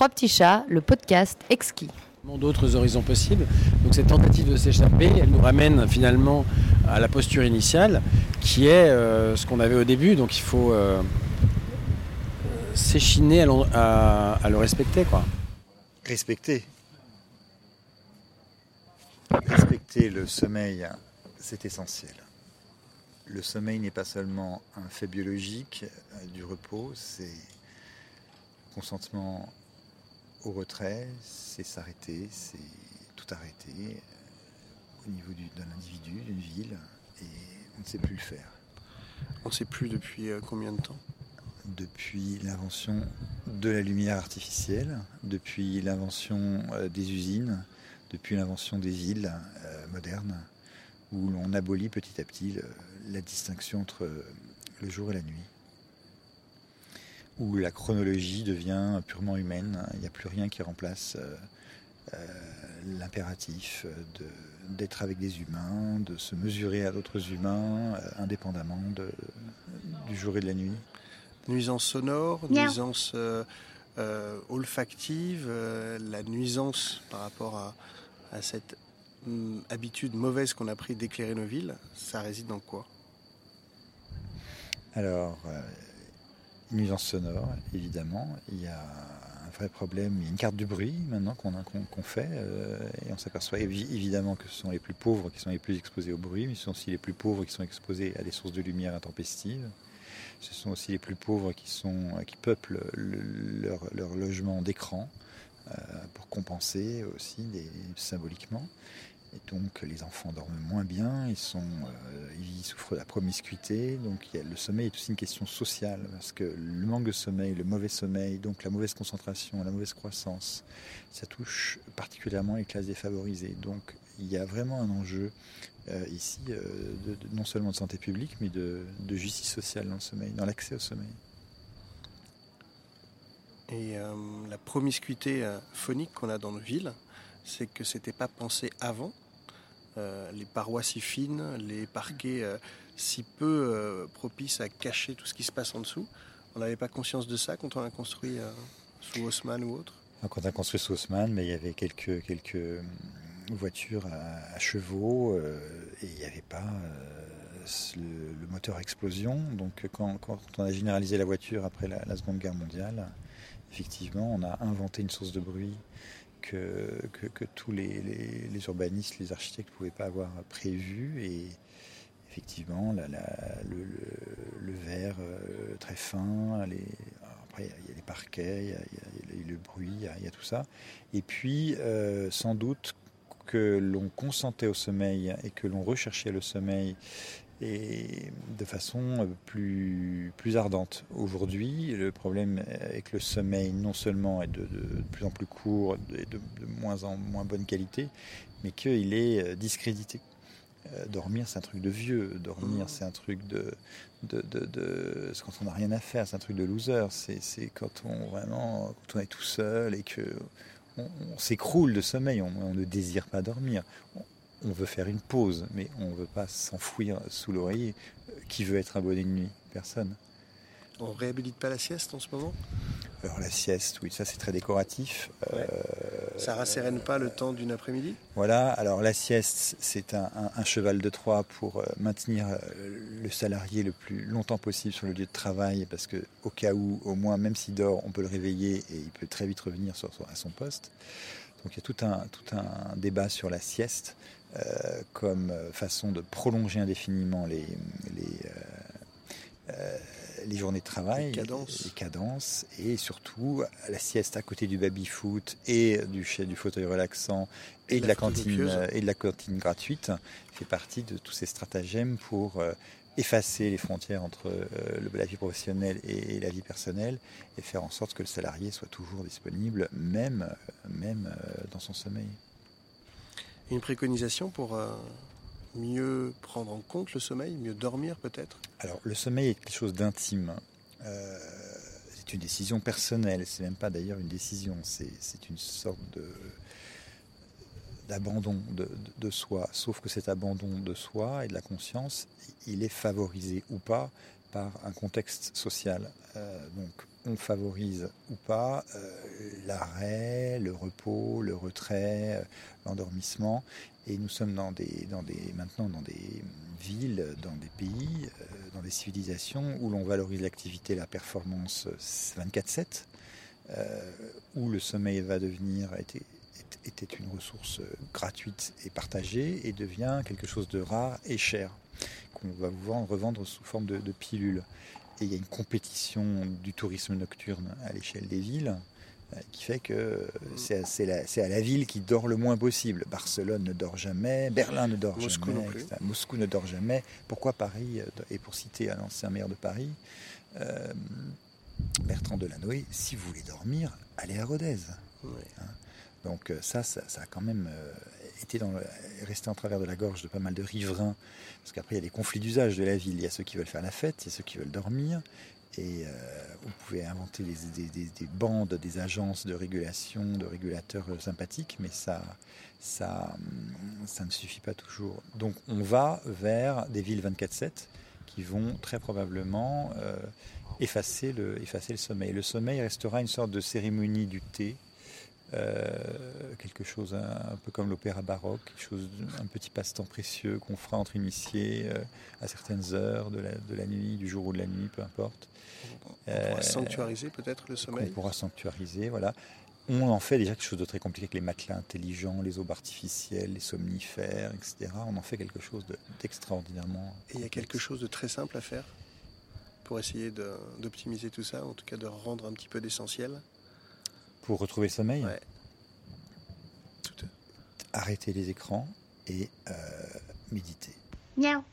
Trois petits chats, le podcast exquis. D'autres horizons possibles. Donc cette tentative de s'échapper, elle nous ramène finalement à la posture initiale, qui est euh, ce qu'on avait au début. Donc il faut euh, s'échiner à, à, le respecter, quoi. Respecter. Respecter le sommeil, c'est essentiel. Le sommeil n'est pas seulement un fait biologique euh, du repos, c'est consentement au retrait, c'est s'arrêter, c'est tout arrêter euh, au niveau d'un individu, d'une ville, et on ne sait plus le faire. On ne sait plus depuis euh, combien de temps? Depuis l'invention de la lumière artificielle, depuis l'invention euh, des usines, depuis l'invention des villes modernes, où l'on abolit petit à petit la distinction entre le jour et la nuit où la chronologie devient purement humaine. Il n'y a plus rien qui remplace euh, euh, l'impératif d'être avec des humains, de se mesurer à d'autres humains, euh, indépendamment du jour et de la nuit. Nuisance sonore, nuisance olfactive, la nuisance par rapport à, à cette hum, habitude mauvaise qu'on a pris d'éclairer nos villes, ça réside dans quoi? Alors, nuisance sonore, évidemment. Il y a un vrai problème. Il y a une carte du bruit maintenant qu'on fait. Euh, et on s'aperçoit évidemment que ce sont les plus pauvres qui sont les plus exposés au bruit, mais ce sont aussi les plus pauvres qui sont exposés à des sources de lumière intempestives. Ce sont aussi les plus pauvres qui, sont, qui peuplent leur, logement d'écran euh, pour compenser aussi symboliquement. Et donc les enfants dorment moins bien, ils, sont, euh, ils souffrent de la promiscuité. Donc le sommeil est aussi une question sociale, parce que le manque de sommeil, le mauvais sommeil, donc la mauvaise concentration, la mauvaise croissance, ça touche particulièrement les classes défavorisées. Donc il y a vraiment un enjeu euh, ici, euh, non seulement de santé publique, mais de, de, justice sociale dans le sommeil, dans l'accès au sommeil. Et la promiscuité phonique qu'on a dans nos villes, c'est que c'était pas pensé avant. Euh, les parois si fines, les parquets euh, si peu euh, propices à cacher tout ce qui se passe en dessous. On n'avait pas conscience de ça quand on a construit sous Haussmann ou autre? Quand on a construit sous Haussmann, mais il y avait quelques, quelques voitures à, chevaux et il n'y avait pas le, moteur explosion. Donc quand, on a généralisé la voiture après la Seconde Guerre mondiale, effectivement, on a inventé une source de bruit que, que, tous les, les, urbanistes, les architectes ne pouvaient pas avoir prévu. Et effectivement, le, le, verre euh, très fin, après il y a les parquets, il y a, le bruit, il y a, tout ça. Et puis, euh, sans doute que l'on consentait au sommeil et que l'on recherchait le sommeil et de façon euh, plus, plus ardente. Aujourd'hui, le problème avec le sommeil, non seulement est de, plus en plus court et de, moins en moins bonne qualité, mais qu'il est euh, discrédité. Euh, dormir, c'est un truc de vieux. Dormir, c'est un truc de. de, de, quand on n'a rien à faire, c'est un truc de loser. C'est quand on vraiment. Quand on est tout seul et que. On, s'écroule de sommeil, on, on, ne désire pas dormir on veut faire une pause, mais on ne veut pas s'enfouir sous l'oreiller. Qui veut être abonné de nuit? Personne. On réhabilite pas la sieste en ce moment? Alors la sieste, oui, ça c'est très décoratif. Euh, ça rassérène pas le temps d'une après-midi? Voilà, alors la sieste, c'est un, cheval de Troie pour euh, maintenir euh, le salarié le plus longtemps possible sur le lieu de travail, parce que au cas où, au moins, même s'il dort, on peut le réveiller et il peut très vite revenir sur, à son poste. Donc il y a tout un, tout un débat sur la sieste. Euh, comme façon de prolonger indéfiniment les, les, euh, euh, les journées de travail, les cadences. les cadences, et surtout la sieste à côté du baby-foot et du, du fauteuil relaxant et, de la cantine et de la cantine gratuite fait partie de tous ces stratagèmes pour effacer les frontières entre la vie professionnelle et, la vie personnelle et faire en sorte que le salarié soit toujours disponible, même, même dans son sommeil une préconisation pour euh, mieux prendre en compte le sommeil, mieux dormir peut-être? Alors le sommeil est quelque chose d'intime. Euh, c'est une décision personnelle, c'est même pas d'ailleurs une décision, c'est une sorte de d'abandon de, soi, sauf que cet abandon de soi et de la conscience, il est favorisé ou pas par un contexte social. Euh, donc on favorise ou pas euh, l'arrêt, le repos, le retrait, euh, l'endormissement. Et nous sommes dans des, dans des, maintenant dans des villes, dans des pays, dans des civilisations où l'on valorise l'activité, la performance 24-7, où le sommeil va devenir, était, était une ressource gratuite et partagée, et devient quelque chose de rare et cher, qu'on va vous vendre, revendre sous forme de, de pilules. Et il y a une compétition du tourisme nocturne à l'échelle des villes euh, qui fait que c'est à, la ville qui dort le moins possible. Barcelone ne dort jamais, Berlin ne dort Moscou jamais, Moscou ne dort jamais. Pourquoi Paris euh, Et pour citer un ancien maire de Paris, euh, Bertrand Delanoë, si vous voulez dormir, allez à Rodez. Hein. Donc ça, ça, a quand même été dans resté en travers de la gorge de pas mal de riverains, parce qu'après il y a des conflits d'usage de la ville. Il y a ceux qui veulent faire la fête, il y a ceux qui veulent dormir, et euh, vous pouvez inventer des, bandes, des agences de régulation, de régulateurs euh, sympathiques, mais ça, ça, ça ne suffit pas toujours. Donc on va vers des villes 24/7 qui vont très probablement euh, effacer, le, effacer le sommeil. Le sommeil restera une sorte de cérémonie du thé euh, quelque chose un, peu comme l'opéra baroque, quelque chose, un petit passe-temps précieux qu'on fera entre initiés euh, à certaines heures de la, de la, nuit, du jour ou de la nuit, peu importe. On pourra euh, sanctuariser peut-être le sommeil. On pourra sanctuariser, voilà. On en fait déjà quelque chose de très compliqué avec les matelas intelligents, les aubes artificielles, les somnifères, etc. On en fait quelque chose d'extraordinairement. Et il y a quelque chose de très simple à faire pour essayer d'optimiser tout ça, en tout cas de rendre un petit peu d'essentiel pour retrouver le sommeil ouais. Arrêter les écrans et euh, méditer. Miaou